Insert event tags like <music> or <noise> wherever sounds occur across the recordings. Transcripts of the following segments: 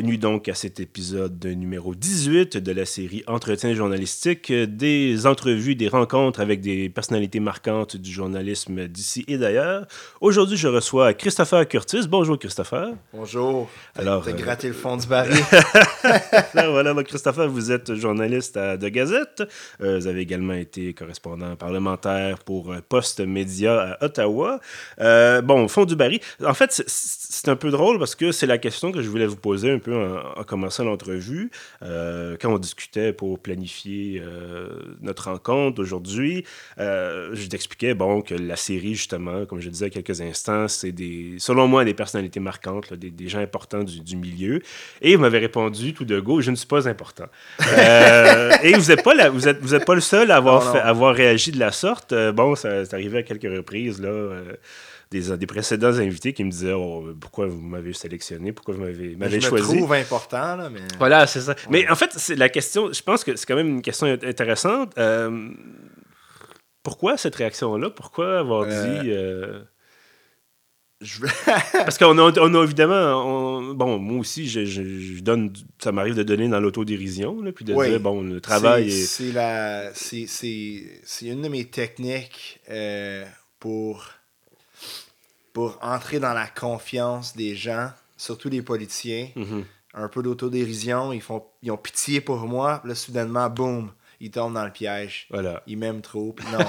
Bienvenue donc à cet épisode numéro 18 de la série Entretien journalistique, des entrevues, des rencontres avec des personnalités marquantes du journalisme d'ici et d'ailleurs. Aujourd'hui, je reçois Christopher Curtis. Bonjour Christopher. Bonjour. Alors, t'as euh... gratté le fond du baril. <laughs> voilà, donc Christopher, vous êtes journaliste à De Gazette. Euh, vous avez également été correspondant parlementaire pour Post Média à Ottawa. Euh, bon, fond du baril. En fait, c'est un peu drôle parce que c'est la question que je voulais vous poser un peu en, commençant l'entrevue, euh, quand on discutait pour planifier euh, notre rencontre aujourd'hui, euh, je t'expliquais bon, que la série, justement, comme je disais il y a quelques instants, c'est des, selon moi, des personnalités marquantes, des, des, gens importants du, du, milieu. Et vous m'avez répondu tout de go, je ne suis pas important. <laughs> et vous n'êtes pas, vous êtes, vous êtes pas le seul à. Fait, avoir réagi de la sorte. bon, ça, c'est arrivé à quelques reprises, là des, des, précédents invités qui me disaient oh, pourquoi vous m'avez sélectionné, pourquoi vous m'avez choisi. Je me trouve important, là, mais... Voilà, c'est ça. Ouais. Mais en fait, c'est la question, je pense que c'est quand même une question intéressante. Euh, pourquoi cette réaction-là? Pourquoi avoir euh... dit... Euh... Je... <laughs> Parce qu'on a, on a évidemment. On, bon, moi aussi, je, je, je donne. Ça m'arrive de donner dans l'autodérision, puis de oui, dire, bon, le travail est. C'est la. C'est une de mes techniques euh, pour pour entrer dans la confiance des gens, surtout des politiciens. Mm -hmm. Un peu d'autodérision, ils, font, ils ont pitié pour moi, là, soudainement, boum, ils tombent dans le piège. Voilà. Ils m'aiment trop. Puis non,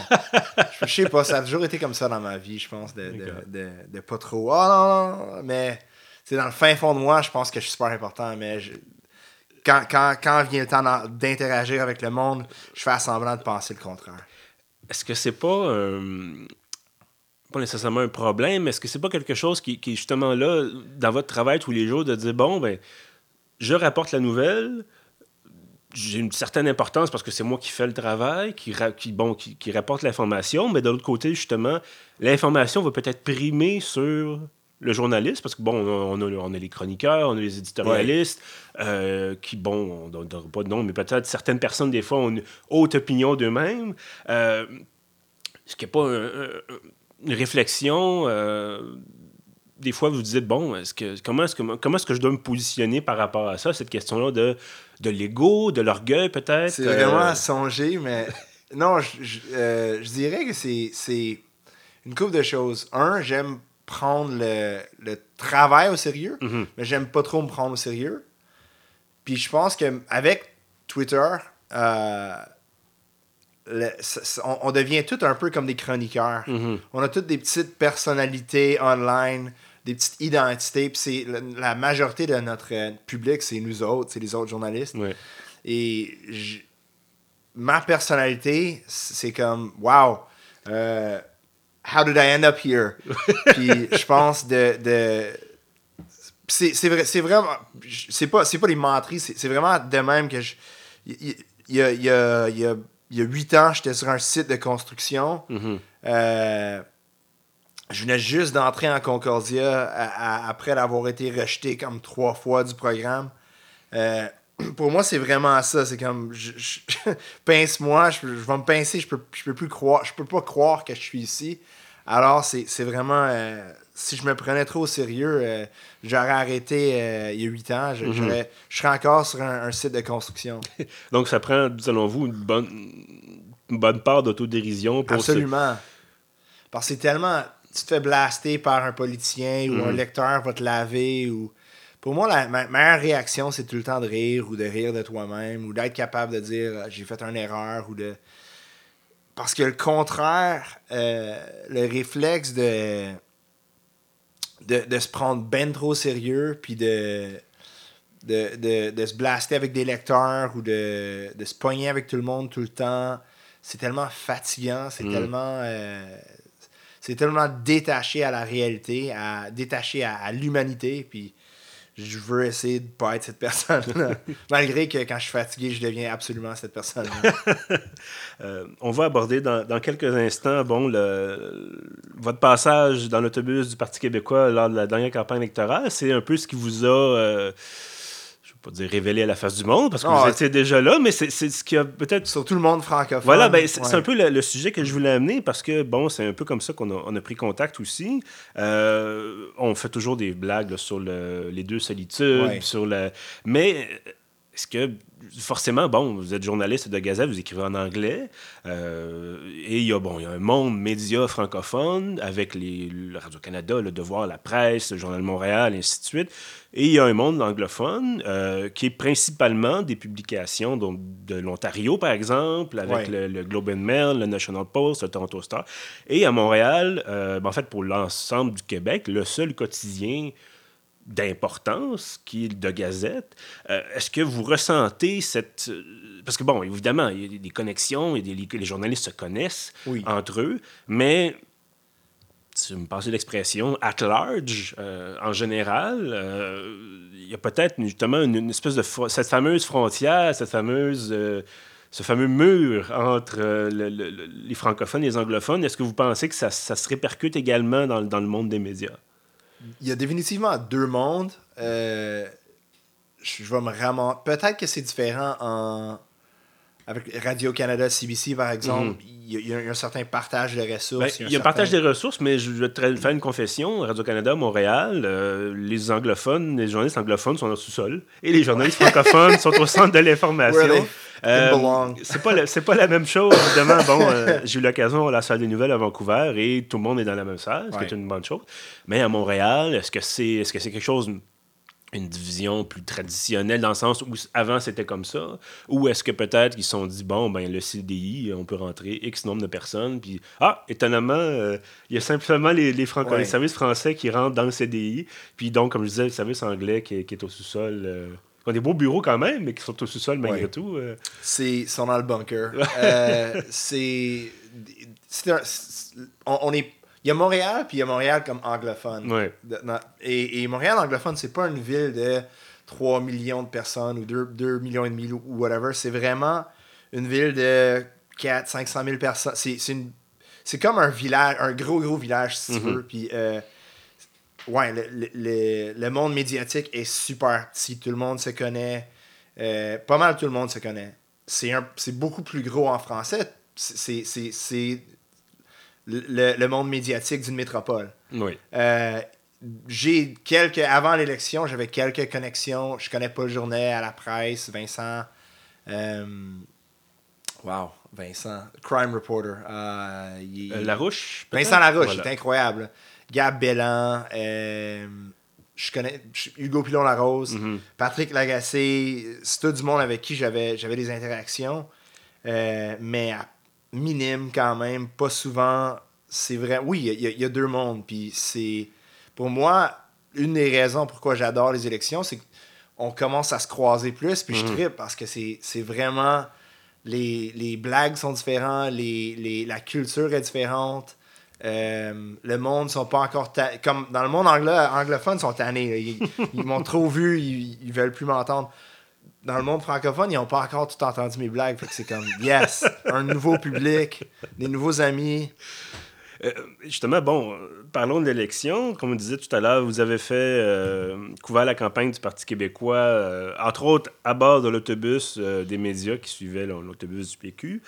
je, <laughs> je sais pas, ça a toujours été comme ça dans ma vie, je pense, de, de, de, de, pas trop. Oh non, non, mais c'est dans le fin fond de moi, je pense que je suis super important, mais je, quand, quand, quand vient le temps d'interagir avec le monde, je fais semblant de penser le contraire. Est-ce que c'est pas. Euh pas nécessairement un problème, mais est-ce que c'est pas quelque chose qui, qui, est justement là, dans votre travail tous les jours, de dire, bon, ben, je rapporte la nouvelle, j'ai une certaine importance parce que c'est moi qui fais le travail, qui, qui, bon, qui, qui rapporte l'information, mais de l'autre côté, justement, l'information va peut-être primer sur le journaliste, parce que bon, on a, on a les chroniqueurs, on a les éditorialistes, ouais. euh, qui, bon, on ne donnera pas de nom, mais peut-être certaines personnes, des fois, ont une haute opinion d'eux-mêmes. Euh, ce qui n'est pas un, un, une réflexion. Euh, des fois, vous dites, bon, est-ce que, comment est-ce que, comment est-ce que je dois me positionner par rapport à ça, cette question-là de, de l'ego, de l'orgueil peut-être? C'est vraiment à songer, mais <laughs> non, je, je, euh, je dirais que c'est, c'est une couple de choses. Un, j'aime prendre le, le travail au sérieux, -hmm. mais j'aime pas trop me prendre au sérieux. Puis je pense qu'avec Twitter, euh, le, on, on, devient tout un peu comme des chroniqueurs. Mm -hmm. On a toutes des petites personnalités online, des petites identités. Puis c'est la majorité de notre public, c'est nous autres, c'est les autres journalistes. Ouais. Et ma personnalité, c'est comme wow, uh, how did I end up here? <laughs> Puis je pense de, de c'est vrai, c'est vraiment, c'est pas, pas les menteries, c'est vraiment de même que je, il y, y, a, y, a, y a il y a huit ans, j'étais sur un site de construction. Mm -hmm. euh, je venais juste d'entrer en Concordia à, à, après l'avoir été rejeté comme trois fois du programme. Euh, <clears throat> pour moi, c'est vraiment ça. C'est comme, je, je, <laughs> pince-moi, je, je, vais me pincer, je peux, je peux plus croire, je peux pas croire que je suis ici. Alors, c'est vraiment, euh, si je me prenais trop au sérieux, euh, j'aurais arrêté euh, il y a huit ans. Je, mm -hmm. je serais encore sur un, un, site de construction. <laughs> Donc, ça prend, selon vous, une bonne, une bonne part d'autodérision pour Absolument. Se... Parce que c'est tellement... Tu te fais blaster par un politicien ou mm -hmm. un lecteur va te laver ou... Pour moi, la ma meilleure réaction, c'est tout le temps de rire ou de rire de toi-même ou d'être capable de dire « j'ai fait une erreur » ou de... Parce que le contraire, euh, le réflexe de de, de se prendre ben trop sérieux, puis de, de, de, de, se blaster avec des lecteurs ou de, de se pogner avec tout le monde tout le temps. C'est tellement fatigant, c'est mm. tellement. Euh, c'est tellement détaché à la réalité, à, détaché à, à l'humanité. Puis je veux essayer de pas être cette personne-là. <laughs> Malgré que quand je suis fatigué, je deviens absolument cette personne-là. <laughs> Euh, on va aborder dans, dans, quelques instants bon, le, votre passage dans l'autobus du Parti québécois lors de la dernière campagne électorale. C'est un peu ce qui vous a. Euh, pas dire révélé à la face du monde, parce que vous étiez déjà là, mais c'est ce qui a peut-être... Surtout le monde francophone. Voilà, ben, c'est un peu le, sujet que je voulais amener, parce que, bon, c'est un peu comme ça qu'on a, on a, pris contact aussi. Euh, on fait toujours des blagues sur le, les deux solitudes, sur le... Mais est-ce que forcément, bon, vous êtes journaliste de Gazette, vous écrivez en anglais, euh, et il y, a, bon, il y a un monde média francophone avec les, le Radio-Canada, Le Devoir, La Presse, le Journal de Montréal, et ainsi de suite. Et il y a un monde anglophone euh, qui est principalement des publications donc, de l'Ontario, par exemple, avec le, Globe and Mail, le National Post, le Toronto Star. Et à Montréal, euh, ben, en fait, pour l'ensemble du Québec, le seul quotidien d'importance qui est de Gazette. Euh, est-ce que vous ressentez cette... Euh, parce que, bon, évidemment, il y a des connexions, et les journalistes se connaissent entre eux, mais, si vous me passez l'expression, at large, euh, en général, il y a peut-être justement une, espèce de... cette fameuse frontière, cette fameuse ce fameux mur entre les francophones et les anglophones, est-ce que vous pensez que ça, ça se répercute également dans, dans, le monde des médias? Il y a définitivement deux mondes. Euh, je vais me ramasser. Peut-être que c'est différent en. Avec Radio-Canada, CBC, par exemple, mhm. il, y a, un certain partage de ressources. Ben, il y a un, partage des ressources, mais je vais te faire une confession. Radio-Canada, Montréal, euh, les anglophones, les journalistes anglophones sont au sous-sol et les journalistes francophones sont au centre de <laughs> l'information. Euh, c'est pas pas la même chose évidemment. Bon, euh, j'ai eu l'occasion à la salle des nouvelles à Vancouver et tout le monde est dans la même salle, ce qui est une bonne chose. Mais à Montréal, est-ce que c'est est-ce que c'est quelque chose une division plus traditionnelle dans le sens où avant c'était comme ça ou est-ce que peut-être qu'ils se sont dit bon ben le CDI on peut rentrer X nombre de personnes puis ah étonnamment euh, il y a simplement les, les, services français qui rentrent dans le CDI puis donc comme je disais le service anglais qui, est au sous-sol ils ont des beaux bureaux quand même, mais qui sont au sous-sol malgré tout. Euh. C'est, sont dans le bunker. <laughs> Euh, c'est. on, est. Il y a Montréal, puis il y a Montréal comme anglophone. Et, et, Montréal anglophone, c'est pas une ville de 3 millions de personnes ou 2, millions et demi ou whatever. C'est vraiment une ville de 4 500 000 personnes. C'est, c'est, comme un village, un gros, gros village, si tu mm-hmm. veux. Puis. Euh, ouais, le, le, monde médiatique est super petit. Tout le monde se connaît. Euh, pas mal tout le monde se connaît. C'est beaucoup plus gros en français. C'est le, le, monde médiatique d'une métropole. Oui. Euh, j'ai quelques. Avant l'élection, j'avais quelques connexions. Je connais pas le journée à la presse, Vincent. Euh, wow, Vincent. Crime Reporter. Larouche. Vincent Larouche, c'est incroyable. Gab Bellan, euh, je connais Hugo Pilon-Larose, mhm. Patrick Lagacé, c'est tout du monde avec qui j'avais des interactions, euh, mais minime quand même, pas souvent. C'est vrai, oui, il y, a deux mondes, puis c'est pour moi une des raisons pourquoi j'adore les élections, c'est qu'on commence à se croiser plus, puis je mhm. tripe parce que c'est vraiment les, blagues sont différentes, les, la culture est différente. Euh, le monde sont pas encore comme dans le monde anglophone ils sont tannés ils, m'ont trop vu ils, ils, veulent plus m'entendre dans le monde francophone ils n'ont pas encore tout entendu mes blagues c'est comme yes un nouveau public des nouveaux amis euh, justement, bon, parlons de l'élection. Comme on disait tout à l'heure, vous avez fait euh, couvert la campagne du Parti québécois, entre autres à bord de l'autobus des médias qui suivaient l'autobus du PQ.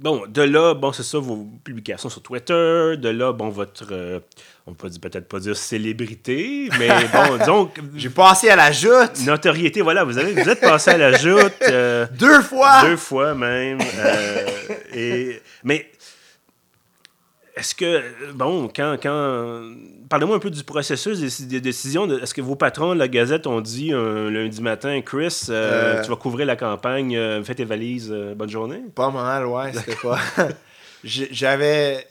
Bon, de là, bon, c'est ça, vos publications sur Twitter. De là, bon, votre. Euh, on peut peut-être pas dire célébrité, mais <laughs> bon, disons. J'ai passé à la joute. Notoriété, voilà, vous, avez, vous êtes passé à la joute. Euh, deux fois. Deux fois même. Euh, et, mais est-ce que, bon, quand. quand Parlez-moi un peu du processus des, décisions. Est-ce que vos patrons de la Gazette ont dit un lundi matin, Chris, euh, euh. tu vas couvrir la campagne, euh, fais tes valises, bonne journée? Pas mal, ouais, <laughs> c'était pas. <laughs> J'avais.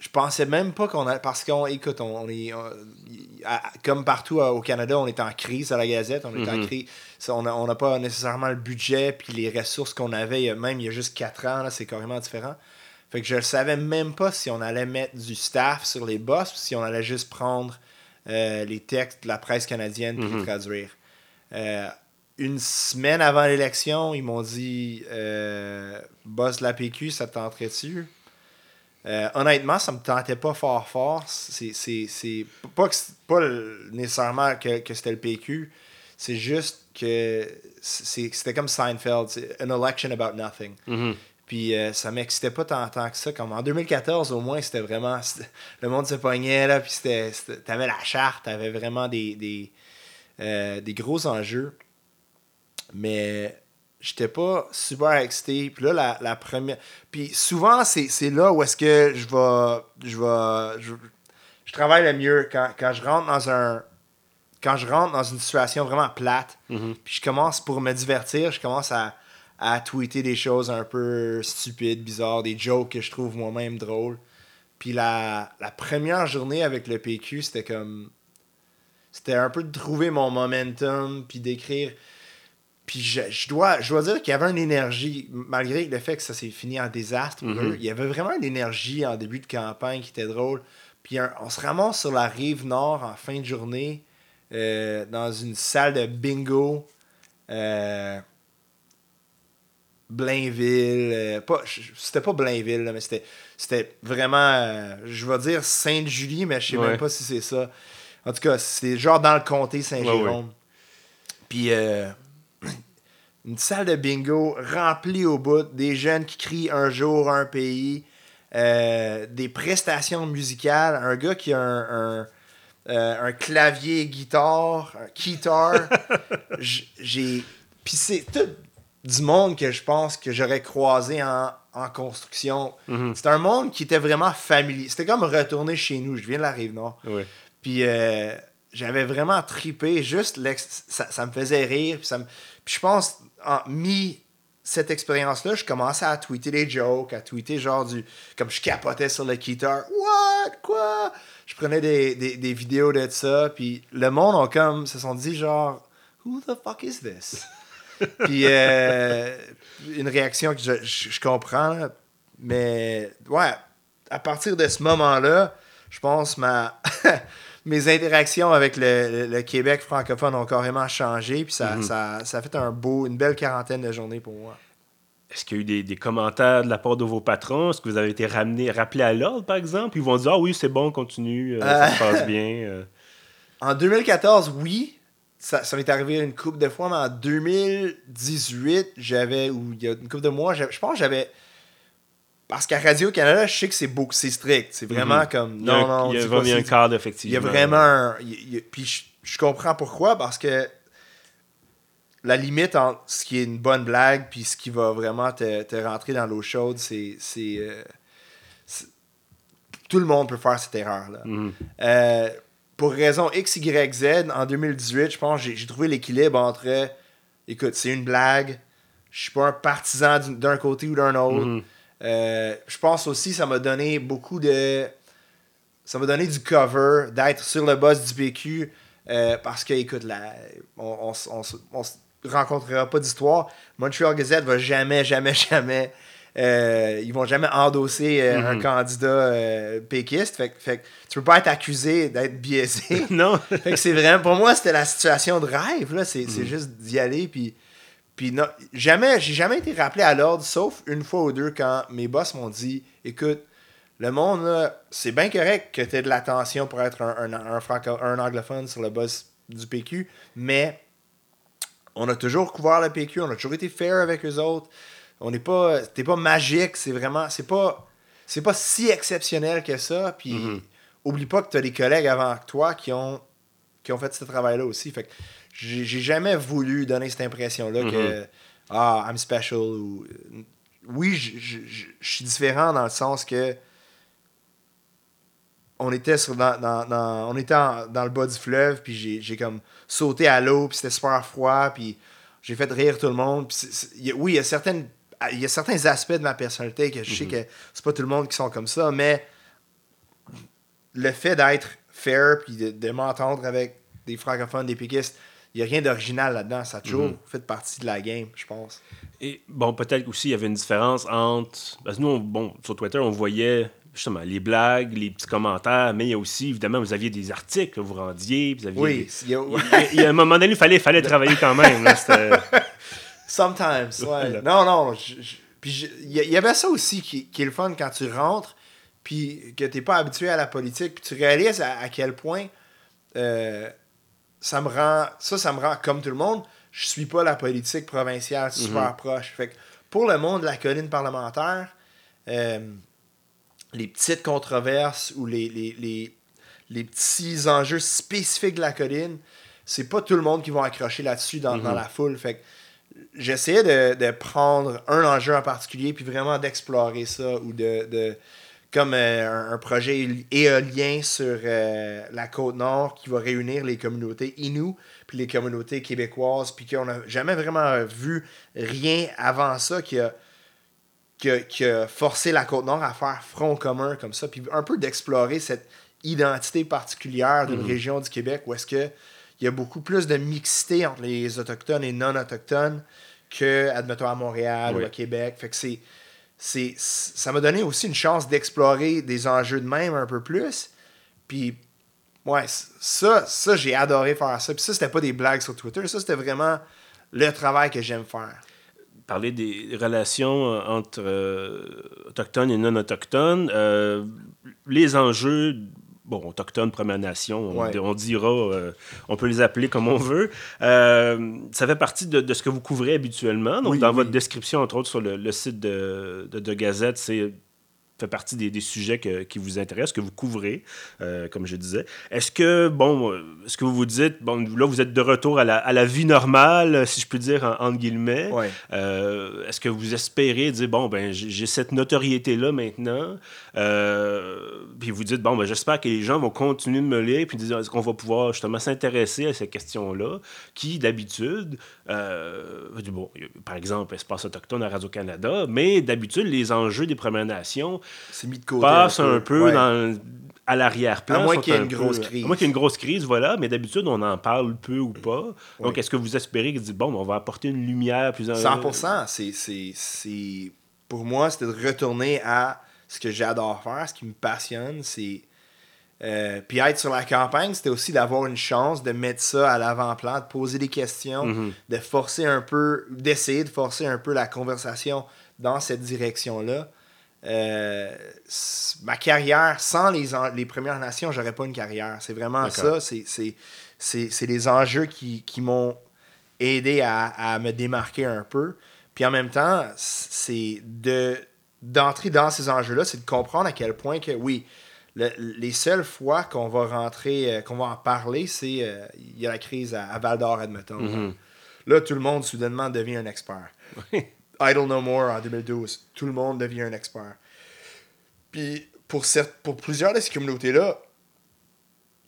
Je pensais même pas qu'on a. Parce qu'on, écoute, on, est. comme partout au Canada, on est en crise à la Gazette, on est en mm-hmm. crise. On n'a pas nécessairement le budget puis les ressources qu'on avait, même il y a juste quatre ans, c'est carrément différent. Fait que je ne savais même pas si on allait mettre du staff sur les boss ou si on allait juste prendre euh, les textes de la presse canadienne et les Mhm. traduire. Euh, une semaine avant l'élection, ils m'ont dit euh, Boss de la PQ, ça te tenterait-tu? Honnêtement, ça me tentait pas fort fort. C'est, pas, que, pas nécessairement que, que c'était le PQ, c'est juste que c'est- c'était comme Seinfeld, an election about nothing. Mhm. Puis euh, ça m'excitait pas tant, tant que ça. Comme en 2014, au moins, c'était vraiment. Le monde se pognait, là. Puis c'était. T'avais la charte, t'avais vraiment des, des, euh, des gros enjeux. Mais j'étais pas super excité. Puis là, la, la première. Puis souvent, c'est c'est là où est-ce que je vais. Je vais. Je, je travaille le mieux quand, quand je rentre dans un. Quand je rentre dans une situation vraiment plate, Mhm. puis je commence pour me divertir, je commence à, à tweeter des choses un peu stupides, bizarres, des jokes que je trouve moi-même drôles. Puis la, la première journée avec le PQ, c'était comme. C'était un peu de trouver mon momentum, puis d'écrire. Puis je, je dois, je dois dire qu'il y avait une énergie, malgré le fait que ça s'est fini en désastre Mhm. il y avait vraiment une énergie en début de campagne qui était drôle. Puis un- on se ramasse sur la rive nord en fin de journée, euh, dans une salle de bingo. Euh, Blainville, euh, pas, c'était pas Blainville, là, mais c'était, c'était vraiment, euh, je vais dire Sainte-Julie, mais je sais Ouais. même pas si c'est ça. En tout cas, c'est genre dans le comté Saint-Jérôme. Puis euh, <clears throat> une salle de bingo remplie au bout, des jeunes qui crient un jour un pays, euh, des prestations musicales, un gars qui a un, un, euh, un clavier guitare, un guitar. <laughs> J'ai. Puis c'est tout du monde que je pense que j'aurais croisé en, en construction. C'était un monde qui était vraiment familier. C'était comme retourner chez nous. Je viens de la Rive-Nord. Ouais. Puis euh, j'avais vraiment tripé. Juste, ça, ça me faisait rire. Puis, ça me- puis je pense, en mi cette expérience-là, je commençais à tweeter des jokes, à tweeter genre du. Comme je capotais sur le guitar. What? Quoi? Je prenais des, des, des vidéos de ça. Puis le monde ont comme. se sont dit genre. Who the fuck is this? Puis euh, une réaction que je, je- je comprends. Mais ouais, à partir de ce moment-là, je pense ma <laughs> mes interactions avec le, le- le Québec francophone ont carrément changé. Puis ça, Mhm. ça, ça a fait un beau, une belle quarantaine de journées pour moi. Est-ce qu'il y a eu des, des commentaires de la part de vos patrons? Est-ce que vous avez été ramené, rappelé à l'ordre, par exemple? Ils vont dire Ah oui, c'est bon, continue, euh, ça se <laughs> passe bien. euh. En 2014, oui. Ça, ça m'est arrivé une couple de fois, mais en 2018, j'avais, ou il y a une couple de mois, je pense que j'avais. Parce qu'à Radio-Canada, je sais que c'est beaucoup, c'est strict. C'est vraiment Mhm. comme. Il y a Non, un- non, il y a vraiment pas un cadre, Il y effectivement. a vraiment un. il y a- y a- puis je, je comprends pourquoi, parce que la limite entre ce qui est une bonne blague puis ce qui va vraiment te, te rentrer dans l'eau chaude, c'est. c'est, euh, tout le monde peut faire cette erreur-là. Mhm. Euh, pour raison X, Y, Z, en 2018, je pense j'ai- trouvé l'équilibre entre écoute, c'est une blague, je suis pas un partisan d'un côté ou d'un autre. Mhm. Euh, je pense aussi que ça m'a donné beaucoup de. Ça m'a donné du cover d'être sur le boss du PQ euh, parce que, écoute, là, on, on, on s- on se rencontrera pas d'histoire. Montreal Gazette va jamais, jamais, <laughs> jamais. Euh, ils vont jamais endosser euh, un Mhm. candidat euh, péquiste. Fait, tu peux pas être accusé d'être biaisé. <laughs> non. <laughs> C'est vraiment, pour moi, c'était la situation de rêve. Là. C'est, Mm. c'est juste d'y aller. Puis, puis non, jamais, j'ai jamais été rappelé à l'ordre, sauf une fois ou deux quand mes boss m'ont dit Écoute, le monde, c'est bien correct que tu aies de l'attention pour être un, un, un franco- un anglophone sur le boss du PQ, mais on a toujours couvert le PQ, on a toujours été fair avec eux autres. On n'est pas. T'es pas magique, c'est vraiment. C'est pas. C'est pas si exceptionnel que ça. Puis Mhm. oublie pas que tu as des collègues avant toi qui ont qui ont fait ce travail-là aussi. Fait que j'ai jamais voulu donner cette impression-là que ah, I'm special ou oui, je- suis différent dans le sens que on était sur dans, dans- dans- on était en- dans le bas du fleuve puis j'ai comme sauté à l'eau puis c'était super froid puis j'ai fait rire tout le monde puis oui il y a certaines il y a certains aspects de ma personnalité que je sais que c'est pas tout le monde qui sont comme ça mais le fait d'être fair puis de, de m'entendre avec des francophones des péquistes il n'y a rien d'original là-dedans. Ça a toujours Mhm. fait partie de la game, je pense. Et bon, peut-être aussi, il y avait une différence entre. Parce que nous, on- bon, sur Twitter, on voyait justement les blagues, les petits commentaires, mais il y a aussi, évidemment, vous aviez des articles que vous rendiez. Vous aviez Oui, des- il y a- Il y a- il y a un moment donné, il fallait, fallait travailler quand même. là, <laughs> Sometimes, <laughs> ouais. Non, non. je- je- puis je- il y, avait ça aussi qui, qui est le fun quand tu rentres, puis que t'es pas habitué à la politique, puis tu réalises à, à quel point euh, ça me rend. Ça, ça me rend comme tout le monde. Je suis pas la politique provinciale super proche. Fait que pour le monde de la colline parlementaire, euh, les petites controverses ou les, les, les, les petits enjeux spécifiques de la colline, c'est pas tout le monde qui va accrocher là-dessus dans, dans la foule. Fait que j'essayais de, de prendre un enjeu en particulier puis vraiment d'explorer ça ou de, de comme euh, un, un projet éolien sur euh, la côte nord qui va réunir les communautés Inuit puis les communautés québécoises puis qu'on n'a jamais vraiment vu rien avant ça qui a, qui a, qui a forcé la côte nord à faire front commun comme ça puis un peu d'explorer cette identité particulière d'une région du Québec où est-ce que il y a beaucoup plus de mixité entre les autochtones et non autochtones que admettons à Montréal Oui. ou à Québec fait que c'est c'est ça m'a donné aussi une chance d'explorer des enjeux de même un peu plus puis ouais ça ça j'ai adoré faire ça puis ça c'était pas des blagues sur Twitter ça c'était vraiment le travail que j'aime faire parler des relations euh, entre euh, autochtones et non autochtones. Euh, les enjeux, bon, autochtones, Premières Nations, on, Ouais. on dira, euh, on peut les appeler comme on veut. Euh, ça fait partie de, de ce que vous couvrez habituellement. Donc, Oui, dans oui. votre description, entre autres, sur le, le site de, de, de Gazette, c'est fait partie des, des sujets que- qui vous intéressent, que vous couvrez, euh, comme je disais. Est-ce que, bon, euh, est-ce que vous vous dites, bon, là, vous êtes de retour à la, à la vie normale, si je puis dire, en- entre guillemets. ouais Euh, Est-ce que vous espérez dire, bon, ben, j'ai cette notoriété-là maintenant, euh, puis vous dites, bon, ben, j'espère que les gens vont continuer de me lire, puis dire, est-ce qu'on va pouvoir justement s'intéresser à ces questions-là, qui, d'habitude, bon, par exemple, Espace Autochtone à Radio-Canada, mais d'habitude, les enjeux des Premières Nations c'est mis de côté passent un peu Ouais. dans, à l'arrière-plan. À moins qu'il y ait un une peu- grosse crise. À moins qu'il y ait une grosse crise, voilà, mais d'habitude, on en parle peu ou pas. Donc, est-ce que vous espérez que dit, bon, on va apporter une lumière plus en 100%. C'est, Pour moi, c'était de retourner à ce que j'adore faire, ce qui me passionne. C'est. euh, puis être sur la campagne, c'était aussi d'avoir une chance de mettre ça à l'avant-plan, de poser des questions, Mhm. de forcer un peu, d'essayer de forcer un peu la conversation dans cette direction-là. Euh, ma carrière, sans les, les Premières Nations, j'aurais pas une carrière. C'est vraiment ça. C'est, les enjeux qui, qui m'ont aidé à, à me démarquer un peu. Puis en même temps, c'est de d'entrer dans ces enjeux-là, c'est de comprendre à quel point que, oui, le- les seules fois qu'on va rentrer, euh, qu'on va en parler, c'est euh, il y a la crise à, à Val d'Or, admettons. Mhm. Là, tout le monde soudainement devient un expert. Idle No More en 2012, tout le monde devient un expert. Puis pour, pour plusieurs de ces communautés-là,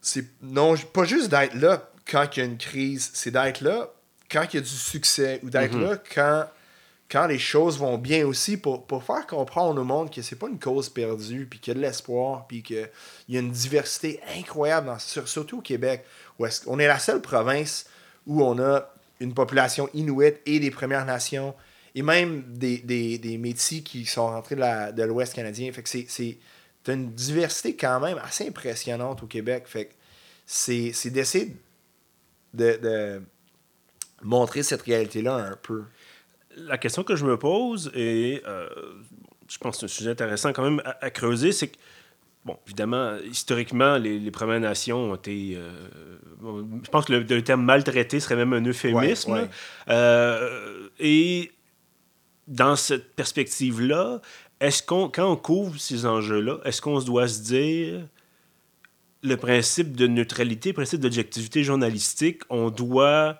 c'est non pas juste d'être là quand il y a une crise, c'est d'être là quand il y a du succès ou d'être Mhm. là quand, quand les choses vont bien aussi pour, pour faire comprendre au monde que c'est pas une cause perdue, puis qu'il y a de l'espoir, puis qu'il y a une diversité incroyable, dans, sur- surtout au Québec, où est-ce on est la seule province où on a une population inuite et des Premières Nations, et même des, des, des Métis qui sont rentrés de la- de l'Ouest canadien. Fait que c'est, une diversité quand même assez impressionnante au Québec. Fait que c'est, c'est d'essayer de, de montrer cette réalité-là un peu. La question que je me pose, et euh, je pense que c'est un sujet intéressant quand même à, à creuser, c'est que, bon, évidemment, historiquement, les, les Premières Nations ont été. euh, bon, je pense que le, le terme maltraité serait même un euphémisme. Ouais, ouais. Euh, et dans cette perspective-là, est-ce qu'on, quand on couvre ces enjeux-là, est-ce qu'on se doit se dire le principe de neutralité, le principe d'objectivité journalistique, on doit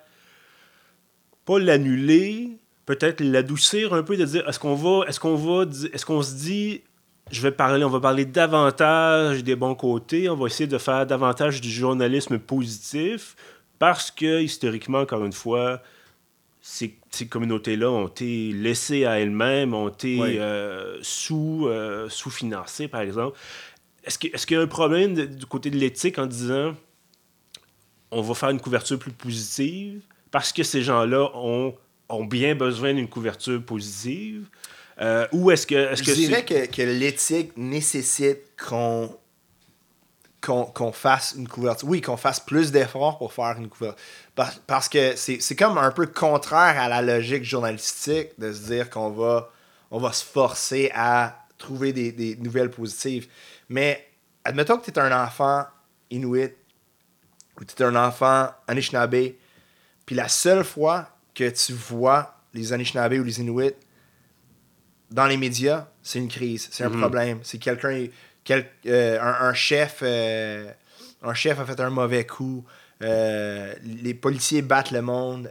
pas l'annuler, peut-être l'adoucir un peu, de dire est-ce qu'on va, est-ce qu'on va, est-ce qu'on se dit, je vais parler, on va parler davantage des bons côtés, on va essayer de faire davantage du journalisme positif, parce que historiquement, encore une fois, ces, ces communautés-là ont été laissées à elles-mêmes, ont été Oui. euh, sous, euh, sous-financées, par exemple. Est-ce que- est-ce qu'il y a un problème de- du côté de l'éthique en disant on va faire une couverture plus positive parce que ces gens-là ont, ont bien besoin d'une couverture positive? Euh, ou est-ce que. Est Je que dirais que, que l'éthique nécessite qu'on qu'on fasse une couverture. Oui, qu'on fasse plus d'efforts pour faire une couverture. Par- parce que c'est comme un peu contraire à la logique journalistique de se dire qu'on va, on va se forcer à trouver des, des nouvelles positives. Mais admettons que tu es un enfant inuit ou tu es un enfant Anishinaabe, puis la seule fois que tu vois les Anishinaabe ou les Inuits dans les médias, c'est une crise, c'est un problème. C'est quelqu'un, quel- euh, un, un chef, euh, un chef a fait un mauvais coup. euh, les policiers battent le monde.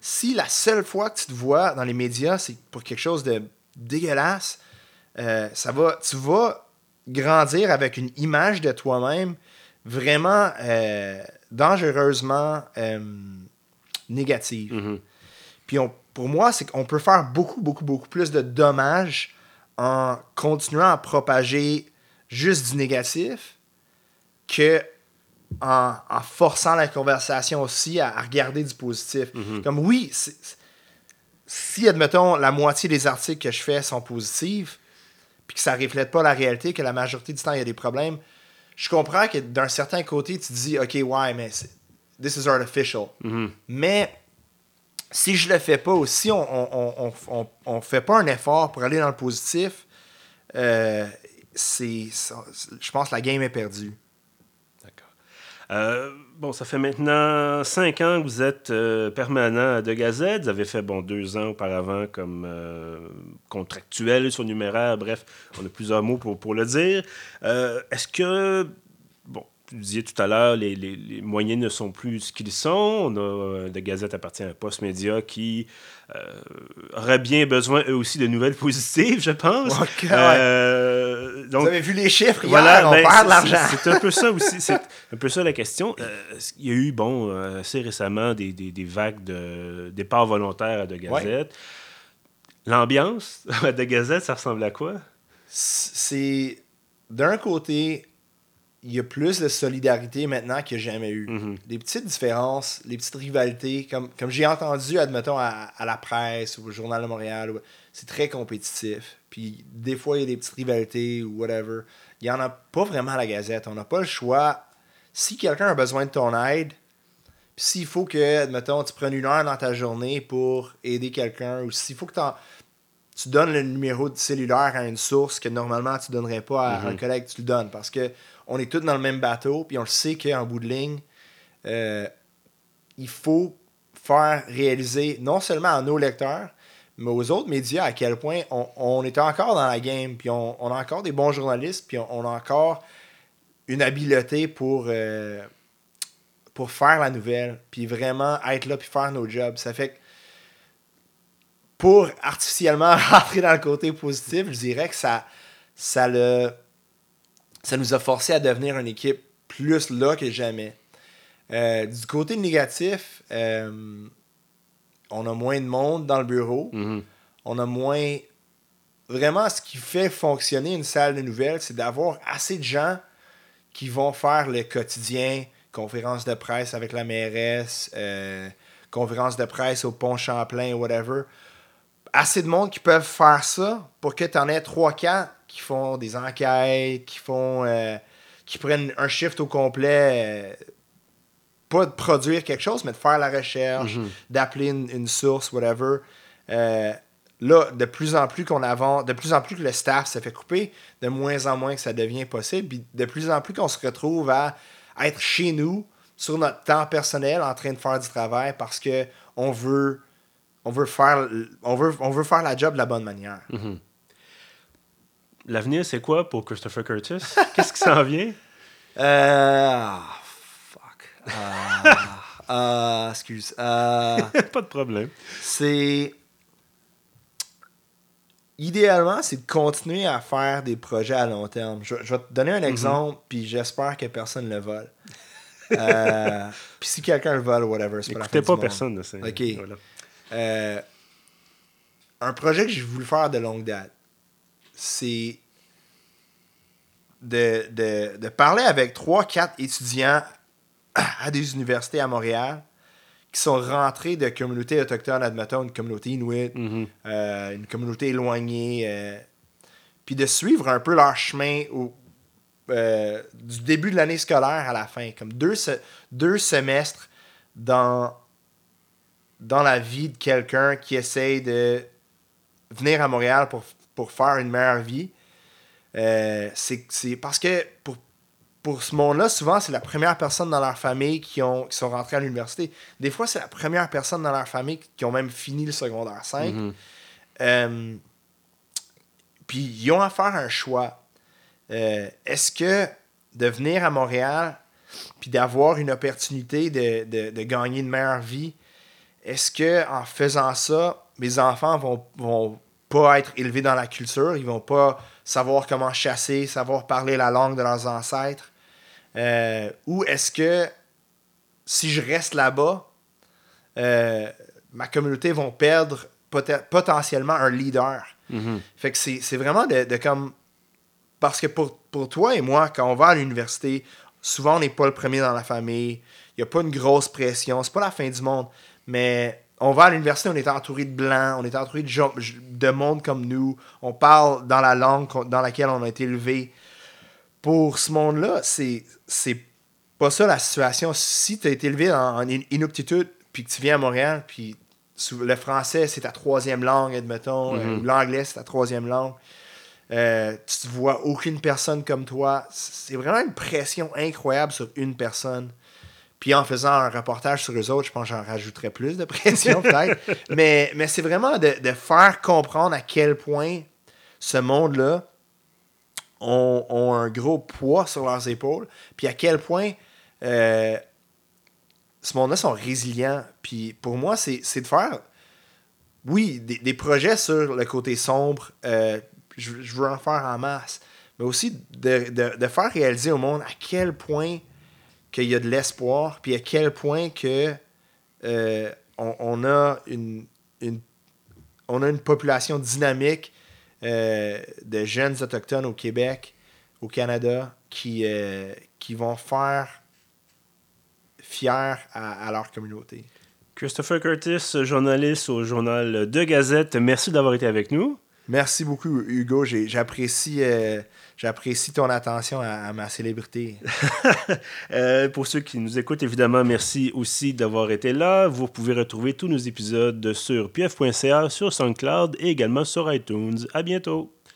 si la seule fois que tu te vois dans les médias, c'est pour quelque chose de dégueulasse, ça va, tu vas grandir avec une image de toi-même vraiment dangereusement négative. Mhm. Puis on- pour moi, c'est qu'on peut faire beaucoup, beaucoup, beaucoup plus de dommages en continuant à propager juste du négatif que en, en forçant la conversation aussi à, à regarder du positif. Comme oui, si, admettons, la moitié des articles que je fais sont positifs, puis que ça reflète pas la réalité, que la majorité du temps, il y a des problèmes, je comprends que d'un certain côté, tu dis, OK, ouais, mais c'est- this is artificial. Mhm. Mais si je le fais pas ou si on on, on, on, on- on fait pas un effort pour aller dans le positif, euh, c'est, je pense que la game est perdue. D'accord. Euh, bon, ça fait maintenant cinq ans que vous êtes euh, permanent à De Gazette. Vous avez fait, bon, deux ans auparavant comme euh, contractuel, surnuméraire. Bref, on a plusieurs mots pour, pour le dire. Euh, Est-ce que, bon, tu disais tout à l'heure, les, les- les moyens ne sont plus ce qu'ils sont. On a, De Gazette appartient à Post Média qui euh, aurait bien besoin, eux aussi, de nouvelles <laughs> positives, je pense. Euh, donc, Vous avez vu les chiffres hier, voilà, on ben, perd de l'argent. c'est- un peu ça aussi. C'est <laughs> un peu ça la question. Euh, il y a eu, bon, euh, assez récemment, des, des- des vagues de départs volontaires à De Gazette. L'ambiance à <laughs> De Gazette, ça ressemble à quoi? C'est d'un côté, il y a plus de solidarité maintenant qu'il n'y a jamais eu. Mhm. Les petites différences, les petites rivalités, comme, comme j'ai entendu, admettons, à, à la presse ou au Journal de Montréal, c'est très compétitif. Puis des fois, il y a des petites rivalités ou whatever. Il n'y en a pas vraiment à la Gazette. On n'a pas le choix. Si quelqu'un a besoin de ton aide, puis s'il faut que, admettons, tu prennes une heure dans ta journée pour aider quelqu'un, ou s'il faut que t'en- tu donnes le numéro de cellulaire à une source que normalement tu donnerais pas à un collègue, tu le donnes. Parce que on est tous dans le même bateau, puis on le sait qu'en bout de ligne, euh, il faut faire réaliser non seulement à nos lecteurs, mais aux autres médias à quel point on, on est encore dans la game, puis on, on a encore des bons journalistes, puis on, a encore une habileté pour, euh, pour faire la nouvelle, puis vraiment être là, puis faire nos jobs. Ça fait que pour artificiellement <laughs> rentrer dans le côté positif, je dirais que ça, ça, le, ça nous a forcé à devenir une équipe plus là que jamais. Euh, du côté négatif, euh, on a moins de monde dans le bureau. Mhm. On a moins. Vraiment, ce qui fait fonctionner une salle de nouvelles, c'est d'avoir assez de gens qui vont faire le quotidien, conférence de presse avec la mairesse, euh, conférence de presse au pont Champlain, whatever. Assez de monde qui peuvent faire ça pour que tu en aies 3-4 qui font des enquêtes, qui font. euh, qui prennent un shift au complet. Pas de produire quelque chose, mais de faire la recherche, d'appeler une, une source, whatever. Euh, là, de plus en plus qu'on avance, de plus en plus que le staff se fait couper, de moins en moins que ça devient possible, puis de plus en plus qu'on se retrouve à être chez nous, sur notre temps personnel, en train de faire du travail parce que on veut, on veut, faire, on veut, on veut faire la job de la bonne manière. L'avenir, c'est quoi pour Christopher Curtis? Qu'est-ce qui s'en vient? Euh, ah. Ah, ah, excuse. Euh, Pas de problème. c'est idéalement c'est de continuer à faire des projets à long terme je, je vais te donner un exemple puis j'espère que personne le vole Euh, puis si quelqu'un le vole whatever c'est pas la fin du pas monde. personne. c'est- Ok. voilà. Euh, un projet que j'ai voulu faire de longue date, c'est de, de, de parler avec 3-4 étudiants à des universités à Montréal qui sont rentrés de communautés autochtones, admettons, une communauté inuit, Mhm. euh, une communauté éloignée, euh, puis de suivre un peu leur chemin au, euh, du début de l'année scolaire à la fin, comme deux, se- deux semestres dans, dans la vie de quelqu'un qui essaye de venir à Montréal pour, pour faire une meilleure vie. C'est parce que pour, pour ce monde-là, souvent, c'est la première personne dans leur famille qui, ont, qui sont rentrés à l'université. Des fois, c'est la première personne dans leur famille qui ont même fini le secondaire 5. Mhm. Euh, puis ils ont à faire un choix. Euh, Est-ce que de venir à Montréal puis d'avoir une opportunité de, de- de gagner une meilleure vie, est-ce que en faisant ça, mes enfants vont, vont pas être élevés dans la culture, ils vont pas savoir comment chasser, savoir parler la langue de leurs ancêtres? Euh, ou est-ce que si je reste là-bas, euh, ma communauté vont perdre poten- potentiellement un leader? Mhm. Fait que c'est vraiment de, de comme. Parce que pour, pour toi et moi, quand on va à l'université, souvent on n'est pas le premier dans la famille. Il n'y a pas une grosse pression. C'est pas la fin du monde. Mais on va à l'université, on est entouré de blancs, on est entouré de, gens- de monde comme nous. On parle dans la langue dans laquelle on a été élevé. Pour ce monde-là, c'est c'est pas ça la situation. Si tu as été élevé en, en In- Inuktitut, puis que tu viens à Montréal, puis le français, c'est ta troisième langue, admettons, euh, Mhm. ou l'anglais, c'est ta troisième langue. Euh, tu ne vois aucune personne comme toi. C'est vraiment une pression incroyable sur une personne. Puis en faisant un reportage sur eux autres, je pense que j'en rajouterais plus de pression <laughs> peut-être. mais mais c'est vraiment de, de faire comprendre à quel point ce monde-là ont, un gros poids sur leurs épaules. Puis à quel point euh, ce monde-là sont résilients. Puis pour moi, c'est de faire, oui, des, projets sur le côté sombre. euh, je, veux en faire en masse. Mais aussi de, faire réaliser au monde à quel point qu'il y a de l'espoir, puis à quel point que euh, on a une population dynamique euh, de jeunes autochtones au Québec, au Canada, qui, euh, qui vont faire fier à, à leur communauté. Christopher Curtis, journaliste au journal De Gazette, merci d'avoir été avec nous. Merci beaucoup, Hugo. J'apprécie euh, j'apprécie ton attention à, ma célébrité. <laughs> Euh, pour ceux qui nous écoutent, évidemment, merci aussi d'avoir été là. Vous pouvez retrouver tous nos épisodes sur pf.ca, sur SoundCloud et également sur iTunes. À bientôt.